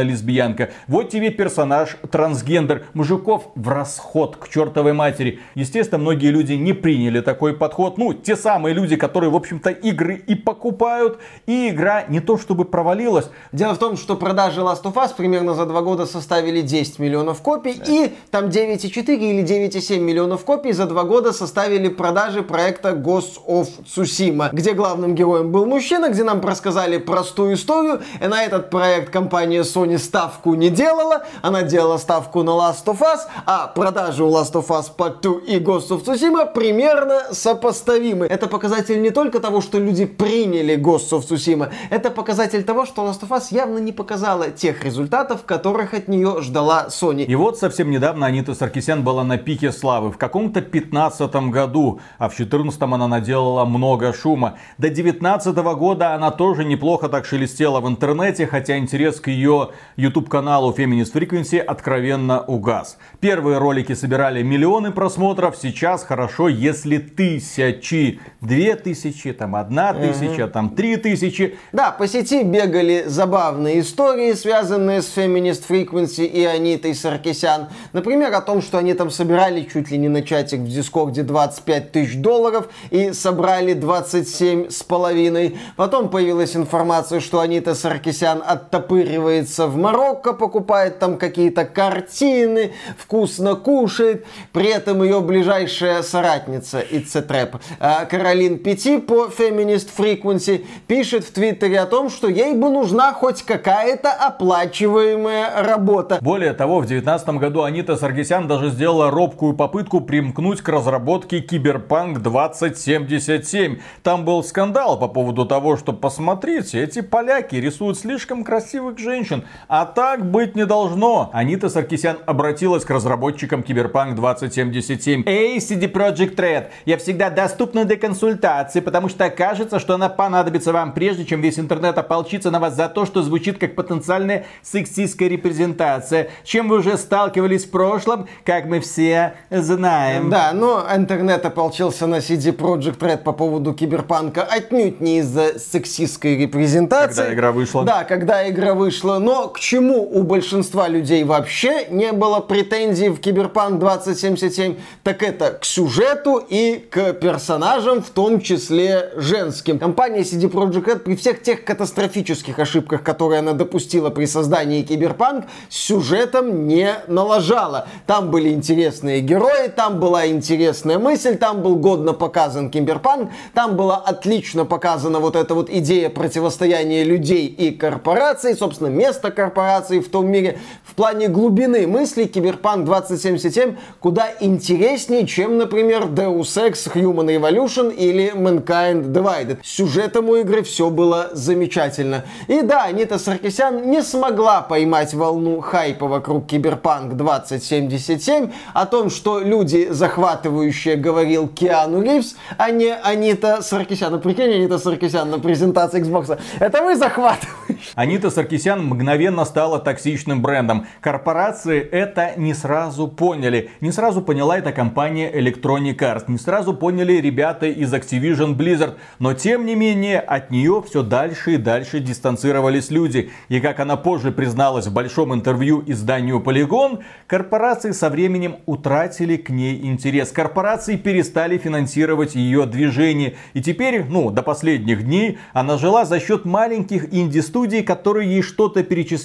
женщина-лесбиянка, вот тебе персонаж трансгендер. Мужиков в расход к чертовой матери. Естественно, многие люди не приняли такой подход. Ну, те самые люди, которые, в общем-то, игры и покупают, и игра не то чтобы провалилась. Дело в том, что продажи Last of Us примерно за два года составили 10 миллионов копий, и там 9,4 или 9,7 миллионов копий за два года составили продажи проекта Ghost of Tsushima, где главным героем был мужчина, где нам рассказали простую историю, и на этот проект компания Sony ставку не делала, она делала ставку на Last of Us, а продажи у Last of Us Part 2 и Ghost of Tsushima примерно сопоставимы. Это показатель не только того, что люди приняли Ghost of Tsushima, это показатель того, что Last of Us явно не показала тех результатов, которых от нее ждала Sony. И вот совсем недавно Анита Саркисян была на пике славы. В каком-то 15 году, а в 14 она наделала много шума. До 19 года она тоже неплохо так шелестела в интернете, хотя интерес к ее YouTube каналу Feminist Frequency откровенно угас. Первые ролики собирали миллионы просмотров, сейчас хорошо, если тысячи, две тысячи, там одна тысяча, там три тысячи. Да, по сети бегали забавные истории, связанные с Feminist Frequency и Анитой Саркисян. Например, о том, что они там собирали чуть ли не на чатик в Дискорде 25 тысяч долларов и собрали 27 с половиной. Потом появилась информация, что Анита Саркисян оттопыривается в Марокко, покупает там какие-то картины, вкусно кушает. При этом ее ближайшая соратница Trap, а, Каролин Пяти по Feminist Frequency пишет в Твиттере о том, что ей бы нужна хоть какая-то оплачиваемая работа. Более того, в 2019 году Анита Саргисян даже сделала робкую попытку примкнуть к разработке Киберпанк 2077. Там был скандал по поводу того, что посмотрите, эти поляки рисуют слишком красивых женщин, А так быть не должно. Анита Саркисян обратилась к разработчикам Киберпанк 2077. Эй, CD Projekt Red, я всегда доступна для консультации, потому что кажется, что она понадобится вам, прежде чем весь интернет ополчится на вас за то, что звучит как потенциальная сексистская репрезентация. Чем вы уже сталкивались в прошлом, как мы все знаем. Да, но интернет ополчился на CD Projekt Red по поводу Cyberpunk'а отнюдь не из-за сексистской репрезентации. Когда игра вышла. Да, когда игра вышла. Но к чему у большинства людей вообще не было претензий в Киберпанк 2077, так это к сюжету и к персонажам, в том числе женским. Компания CD Projekt Red при всех тех катастрофических ошибках, которые она допустила при создании Киберпанк, с сюжетом не налажала. Там были интересные герои, там была интересная мысль, там был годно показан Киберпанк, там была отлично показана вот эта вот идея противостояния людей и корпораций, собственно, место корпораций в том мире. В плане глубины мысли Киберпанк 2077 куда интереснее, чем, например, Deus Ex Human Revolution или Mankind Divided. Сюжетом у игры все было замечательно. И да, Анита Саркисян не смогла поймать волну хайпа вокруг Киберпанк 2077 о том, что люди, захватывающие, говорил Киану Ривз, а не Анита Саркисян. Ну, прикинь, Анита Саркисян на презентации Xbox. Это вы захватываете. Анита Саркисян мгновенно стала токсичным брендом. Корпорации это не сразу поняли. Не сразу поняла эта компания Electronic Arts. Не сразу поняли ребята из Activision Blizzard. Но тем не менее от нее все дальше и дальше дистанцировались люди. И как она позже призналась в большом интервью изданию Polygon, корпорации со временем утратили к ней интерес. Корпорации перестали финансировать ее движение. И теперь, ну, до последних дней она жила за счет маленьких инди-студий, которые ей что-то перечисляли,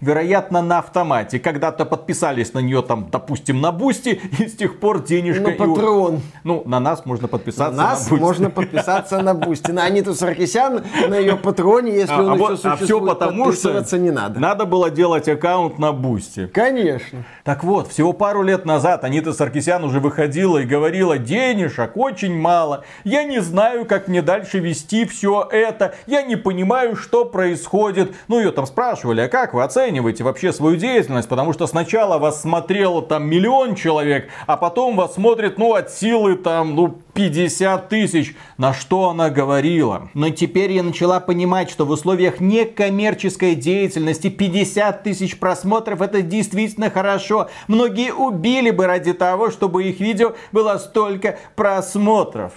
вероятно, на автомате. Когда-то подписались на нее там, допустим, на Бусти, и с тех пор денежка... На Patreon. И... Ну, на нас можно подписаться на нас на можно подписаться на Бусти. На Аниту Саркисян, на ее Patreon'е, если а, он а еще вот, существует, а все потому, что не надо. Надо было делать аккаунт на Бусти. Конечно. Так вот, всего пару лет назад Анита Саркисян уже выходила и говорила, денежек очень мало, я не знаю, как мне дальше вести все это, я не понимаю, что происходит. Ну, ее там спрашивали, а как вы оцениваете вообще свою деятельность? Потому что сначала вас смотрело там миллион человек, а потом вас смотрит, ну, от силы там, ну, 50 тысяч. На что она говорила? Но теперь я начала понимать, что в условиях некоммерческой деятельности 50 тысяч просмотров это действительно хорошо. Многие убили бы ради того, чтобы их видео было столько просмотров.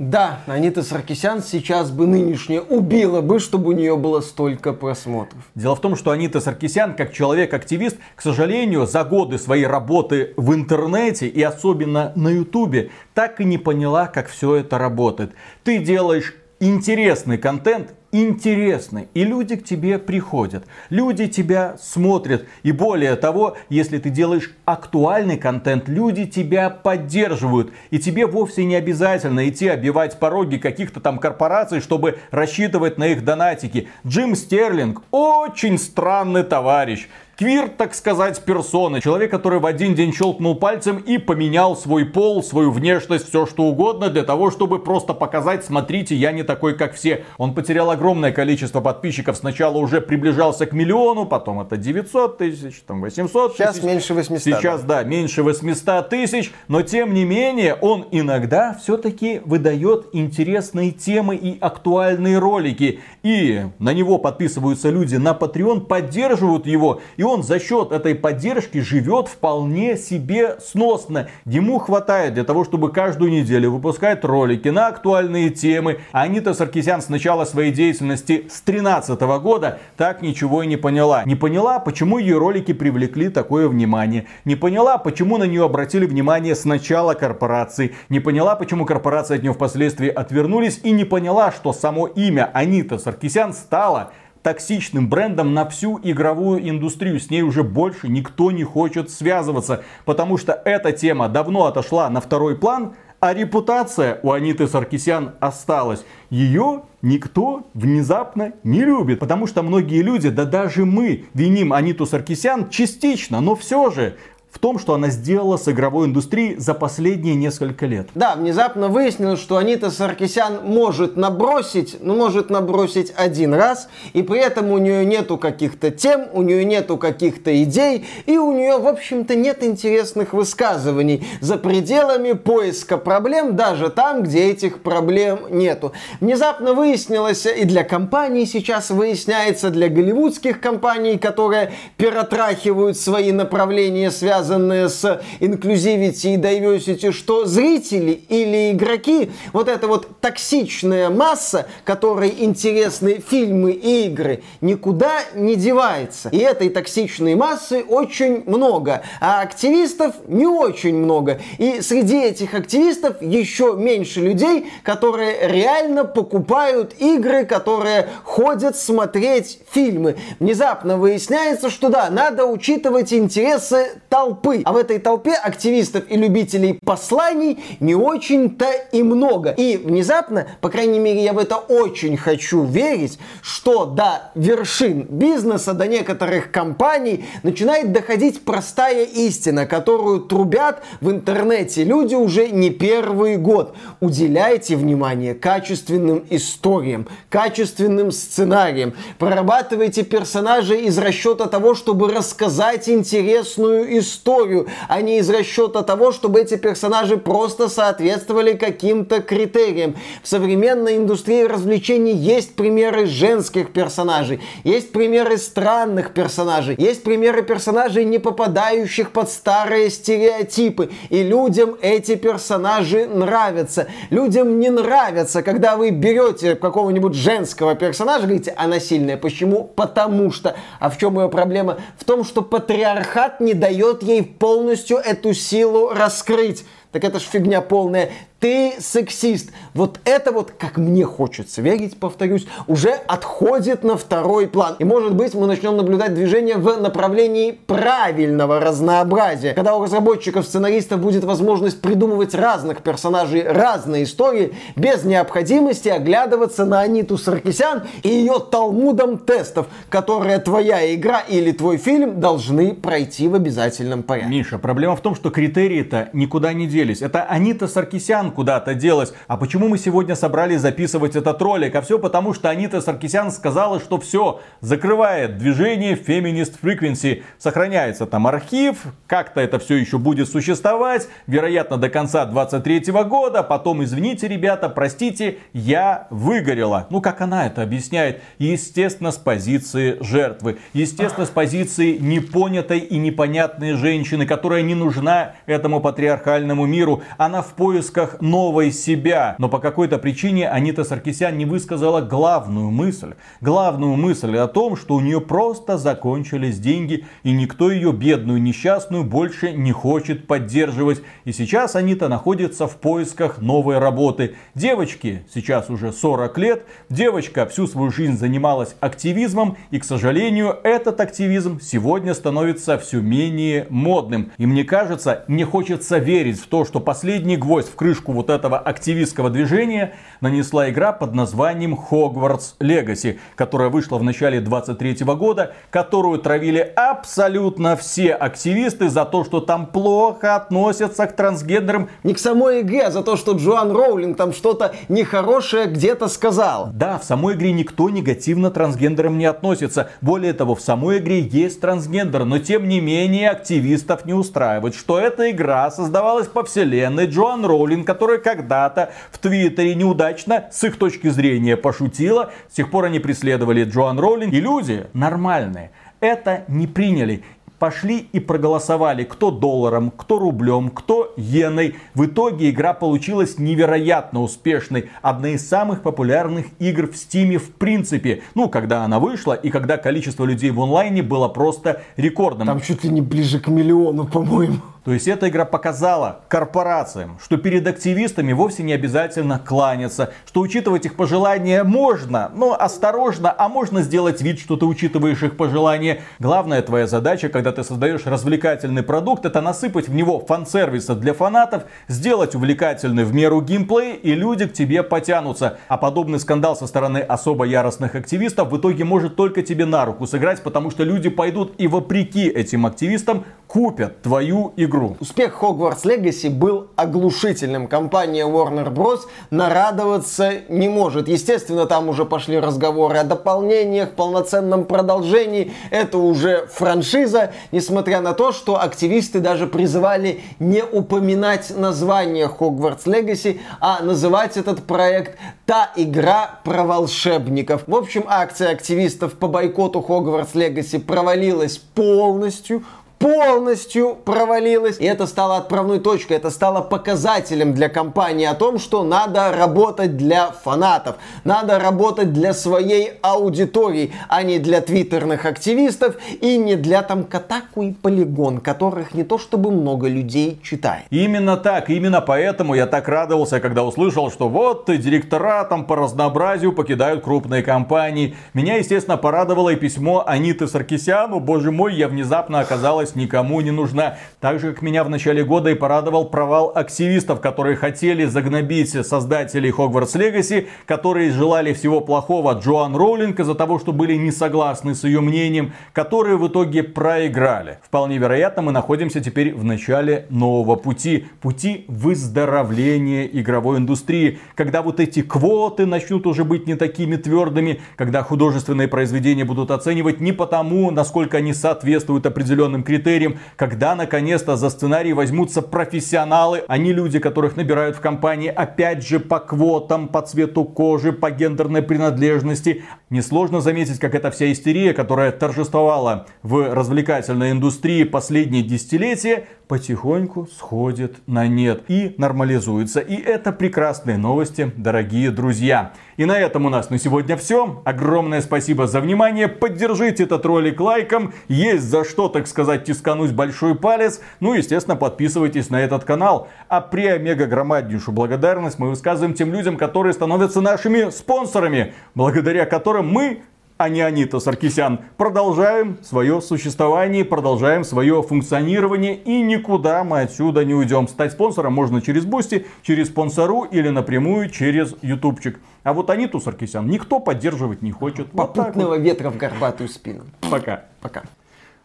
Да, Анита Саркисян сейчас бы нынешняя убила бы, чтобы у нее было столько просмотров. Дело в том, что Анита Саркисян, как человек-активист, к сожалению, за годы своей работы в интернете и особенно на ютубе, так и не поняла, как все это работает. Ты делаешь интересный контент, интересный. И люди к тебе приходят. Люди тебя смотрят. И более того, если ты делаешь актуальный контент, люди тебя поддерживают. И тебе вовсе не обязательно идти обивать пороги каких-то там корпораций, чтобы рассчитывать на их донатики. Джим Стерлинг очень странный товарищ квир, так сказать, персоны. Человек, который в один день щелкнул пальцем и поменял свой пол, свою внешность, все что угодно, для того, чтобы просто показать, смотрите, я не такой, как все. Он потерял огромное количество подписчиков. Сначала уже приближался к миллиону, потом это 900 тысяч, там 800 Сейчас тысяч. меньше 800. Сейчас, да, меньше 800 тысяч. Но тем не менее, он иногда все-таки выдает интересные темы и актуальные ролики. И на него подписываются люди на Patreon, поддерживают его. И он за счет этой поддержки живет вполне себе сносно. Ему хватает для того, чтобы каждую неделю выпускать ролики на актуальные темы. Анита Саркисян с начала своей деятельности с 2013 года так ничего и не поняла. Не поняла, почему ее ролики привлекли такое внимание. Не поняла, почему на нее обратили внимание сначала корпорации. Не поняла, почему корпорации от нее впоследствии отвернулись. И не поняла, что само имя Анита Саркисян стало токсичным брендом на всю игровую индустрию. С ней уже больше никто не хочет связываться, потому что эта тема давно отошла на второй план, а репутация у Аниты Саркисян осталась. Ее никто внезапно не любит, потому что многие люди, да даже мы, виним Аниту Саркисян частично, но все же в том, что она сделала с игровой индустрией за последние несколько лет. Да, внезапно выяснилось, что Анита Саркисян может набросить, но может набросить один раз, и при этом у нее нету каких-то тем, у нее нету каких-то идей, и у нее, в общем-то, нет интересных высказываний за пределами поиска проблем, даже там, где этих проблем нету. Внезапно выяснилось, и для компаний сейчас выясняется, для голливудских компаний, которые перетрахивают свои направления, связанные связанные с инклюзивити и diversity, что зрители или игроки, вот эта вот токсичная масса, которой интересны фильмы и игры, никуда не девается. И этой токсичной массы очень много, а активистов не очень много. И среди этих активистов еще меньше людей, которые реально покупают игры, которые ходят смотреть фильмы. Внезапно выясняется, что да, надо учитывать интересы толпы толпы. А в этой толпе активистов и любителей посланий не очень-то и много. И внезапно, по крайней мере, я в это очень хочу верить, что до вершин бизнеса, до некоторых компаний начинает доходить простая истина, которую трубят в интернете люди уже не первый год. Уделяйте внимание качественным историям, качественным сценариям. Прорабатывайте персонажей из расчета того, чтобы рассказать интересную историю историю, а не из расчета того, чтобы эти персонажи просто соответствовали каким-то критериям. В современной индустрии развлечений есть примеры женских персонажей, есть примеры странных персонажей, есть примеры персонажей, не попадающих под старые стереотипы. И людям эти персонажи нравятся. Людям не нравится, когда вы берете какого-нибудь женского персонажа, говорите, она сильная. Почему? Потому что. А в чем ее проблема? В том, что патриархат не дает полностью эту силу раскрыть. Так это ж фигня полная ты сексист. Вот это вот, как мне хочется верить, повторюсь, уже отходит на второй план. И может быть мы начнем наблюдать движение в направлении правильного разнообразия. Когда у разработчиков, сценаристов будет возможность придумывать разных персонажей, разные истории, без необходимости оглядываться на Аниту Саркисян и ее талмудом тестов, которые твоя игра или твой фильм должны пройти в обязательном порядке. Миша, проблема в том, что критерии-то никуда не делись. Это Анита Саркисян куда-то делась. А почему мы сегодня собрались записывать этот ролик? А все потому, что Анита Саркисян сказала, что все, закрывает движение Feminist Frequency. Сохраняется там архив, как-то это все еще будет существовать, вероятно, до конца 23 года. Потом, извините, ребята, простите, я выгорела. Ну, как она это объясняет? Естественно, с позиции жертвы. Естественно, с позиции непонятой и непонятной женщины, которая не нужна этому патриархальному миру. Она в поисках новой себя. Но по какой-то причине Анита Саркисян не высказала главную мысль. Главную мысль о том, что у нее просто закончились деньги и никто ее бедную несчастную больше не хочет поддерживать. И сейчас Анита находится в поисках новой работы. Девочке сейчас уже 40 лет. Девочка всю свою жизнь занималась активизмом и, к сожалению, этот активизм сегодня становится все менее модным. И мне кажется, мне хочется верить в то, что последний гвоздь в крышку вспышку вот этого активистского движения нанесла игра под названием Hogwarts Legacy, которая вышла в начале 23 года, которую травили абсолютно все активисты за то, что там плохо относятся к трансгендерам. Не к самой игре, а за то, что Джоан Роулинг там что-то нехорошее где-то сказал. Да, в самой игре никто негативно трансгендерам не относится. Более того, в самой игре есть трансгендер, но тем не менее активистов не устраивает, что эта игра создавалась по вселенной Джоан Роулинг, которая когда-то в Твиттере неудачно, с их точки зрения, пошутила. С тех пор они преследовали Джоан Роллинг. И люди нормальные это не приняли пошли и проголосовали, кто долларом, кто рублем, кто иеной. В итоге игра получилась невероятно успешной. Одна из самых популярных игр в Стиме в принципе. Ну, когда она вышла и когда количество людей в онлайне было просто рекордным. Там чуть ли не ближе к миллиону, по-моему. То есть эта игра показала корпорациям, что перед активистами вовсе не обязательно кланяться, что учитывать их пожелания можно, но осторожно, а можно сделать вид, что ты учитываешь их пожелания. Главная твоя задача, когда ты создаешь развлекательный продукт, это насыпать в него фан-сервиса для фанатов, сделать увлекательный в меру геймплей, и люди к тебе потянутся. А подобный скандал со стороны особо яростных активистов в итоге может только тебе на руку сыграть, потому что люди пойдут и вопреки этим активистам купят твою игру. Успех Hogwarts Legacy был оглушительным. Компания Warner Bros. нарадоваться не может. Естественно, там уже пошли разговоры о дополнениях, полноценном продолжении. Это уже франшиза, несмотря на то, что активисты даже призывали не упоминать название Hogwarts Legacy, а называть этот проект «Та игра про волшебников». В общем, акция активистов по бойкоту Hogwarts Legacy провалилась полностью полностью провалилась. И это стало отправной точкой, это стало показателем для компании о том, что надо работать для фанатов, надо работать для своей аудитории, а не для твиттерных активистов и не для там Катаку и Полигон, которых не то чтобы много людей читает. Именно так, именно поэтому я так радовался, когда услышал, что вот директора там по разнообразию покидают крупные компании. Меня, естественно, порадовало и письмо Аниты Саркисяну. Боже мой, я внезапно оказалась оказалась никому не нужна. Так же, как меня в начале года и порадовал провал активистов, которые хотели загнобить создателей Legacy, которые желали всего плохого Джоан Роулинг из-за того, что были не согласны с ее мнением, которые в итоге проиграли. Вполне вероятно, мы находимся теперь в начале нового пути. Пути выздоровления игровой индустрии. Когда вот эти квоты начнут уже быть не такими твердыми, когда художественные произведения будут оценивать не потому, насколько они соответствуют определенным критериям, критериям, когда наконец-то за сценарий возьмутся профессионалы, а не люди, которых набирают в компании, опять же, по квотам, по цвету кожи, по гендерной принадлежности. Несложно заметить, как эта вся истерия, которая торжествовала в развлекательной индустрии последние десятилетия, потихоньку сходит на нет и нормализуется. И это прекрасные новости, дорогие друзья. И на этом у нас на сегодня все. Огромное спасибо за внимание. Поддержите этот ролик лайком. Есть за что, так сказать, тискануть большой палец. Ну, естественно, подписывайтесь на этот канал. А при омега громаднейшую благодарность мы высказываем тем людям, которые становятся нашими спонсорами, благодаря которым мы а не Анита Саркисян, продолжаем свое существование, продолжаем свое функционирование и никуда мы отсюда не уйдем. Стать спонсором можно через Бусти, через Sponsr или напрямую через ютубчик. А вот Аниту Саркисян никто поддерживать не хочет. Попутного вот ветра в горбатую спину. Пока. Пока.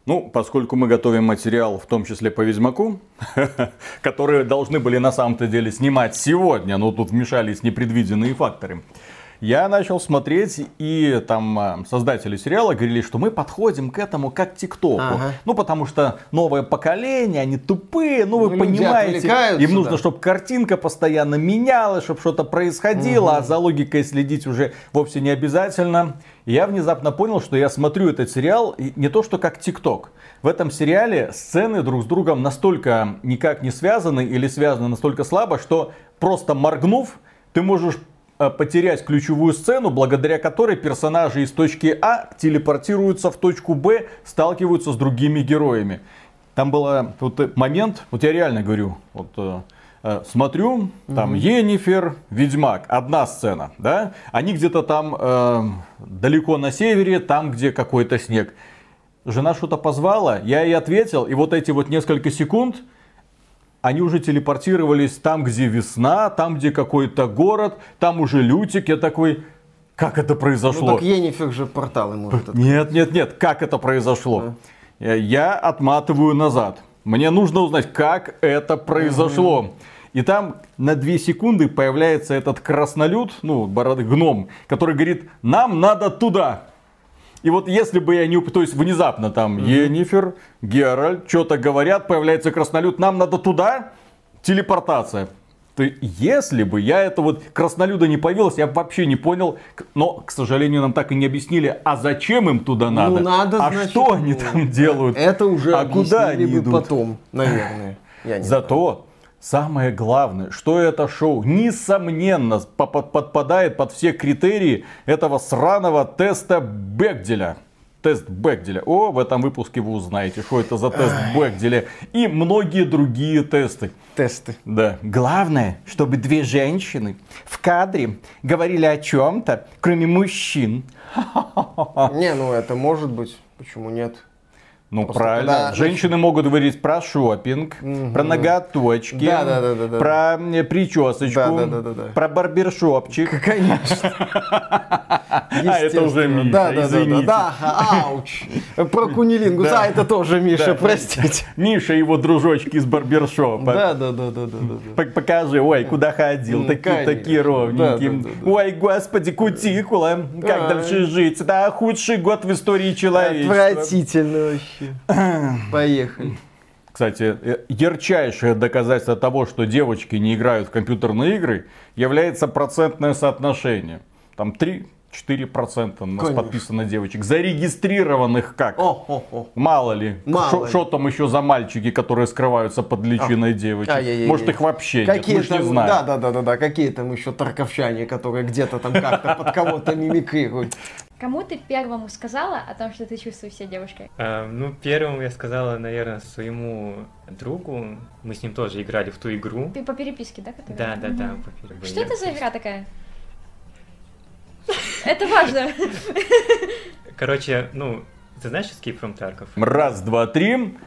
Ну, поскольку мы готовим материал, в том числе по Ведьмаку, которые должны были на самом-то деле снимать сегодня, но тут вмешались непредвиденные факторы я начал смотреть, и там а, создатели сериала говорили, что мы подходим к этому как ТикТоку. Ага. Ну, потому что новое поколение, они тупые, ну, вы ну, понимаете. Им нужно, да. чтобы картинка постоянно менялась, чтобы что-то происходило, угу. а за логикой следить уже вовсе не обязательно. я внезапно понял, что я смотрю этот сериал не то, что как ТикТок. В этом сериале сцены друг с другом настолько никак не связаны или связаны настолько слабо, что просто моргнув, ты можешь потерять ключевую сцену, благодаря которой персонажи из точки А телепортируются в точку Б, сталкиваются с другими героями. Там был вот момент, вот я реально говорю, вот э, э смотрю, там угу. Енифер, Ведьмак, одна сцена, да, они где-то там э, далеко на севере, там, где какой-то снег. Жена что-то позвала, я ей ответил, и вот эти вот несколько секунд, они уже телепортировались там, где весна, там, где какой-то город, там уже Лютик. Я такой, как это произошло? Ну так Енифер же порталы может открыть. Нет, нет, нет, как это произошло? Да. Я отматываю назад. Мне нужно узнать, как это произошло. Угу. И там на 2 секунды появляется этот краснолюд, ну, бороды гном, который говорит, нам надо туда. И вот если бы я не... То есть внезапно там mm-hmm. Енифер, Геральт, что-то говорят, появляется краснолюд, нам надо туда, телепортация. То если бы я это вот краснолюда не появилось, я бы вообще не понял. Но, к сожалению, нам так и не объяснили, а зачем им туда ну, надо? Ну, надо а значит, что они там делают? Это уже а куда они идут? потом, наверное. Зато Самое главное, что это шоу, несомненно, подпадает под все критерии этого сраного теста Бекделя. Тест Бекделя. О, в этом выпуске вы узнаете, что это за тест Бекделя. И многие другие тесты. Тесты. Да. Главное, чтобы две женщины в кадре говорили о чем-то, кроме мужчин. Не, ну это может быть. Почему нет? Ну, Просто правильно. когда Женщины могут говорить про шопинг, про ноготочки, Да, да, да, да, да. про э, причесочку, Да, да, да, да, да. про барбершопчик. Конечно. А, это уже. Миша, Да, да, да, да, извините. да, ауч. Про кунилингус, Да. а это тоже Миша, Да. простите. Миша и его дружочки из барбершопа. Да, да, да, да, да, да. Покажи, ой, куда ходил, Ну, такие, такие ровненькие. Да, да, да, да. Ой, господи, кутикула, как дальше жить? Да, худший год в истории человечества. Отвратительно вообще. Поехали. Кстати, э, ярчайшее доказательство того, что девочки не играют в компьютерные игры, является процентное соотношение. Там 3-4% у нас Конечно. подписано девочек. Зарегистрированных как? О, о, о. Мало ли. Что там еще за мальчики, которые скрываются под личиной девочек? Ай-яй-яй-яй. Может их вообще нет, Какие мы ж не там, знаем. да, да, да, да, да, какие там еще тарковчане, которые где-то там как-то под кого-то мимикрируют. Кому ты первому сказала о том, что ты чувствуешь себя девушкой? А, ну, первым я сказала, наверное, своему другу. Мы с ним тоже играли в ту игру. Ты по переписке, да? которая? Да, да, да. По Что это за игра такая? Это важно. Короче, ну, ты знаешь Escape from Tarkov? Раз, два, три.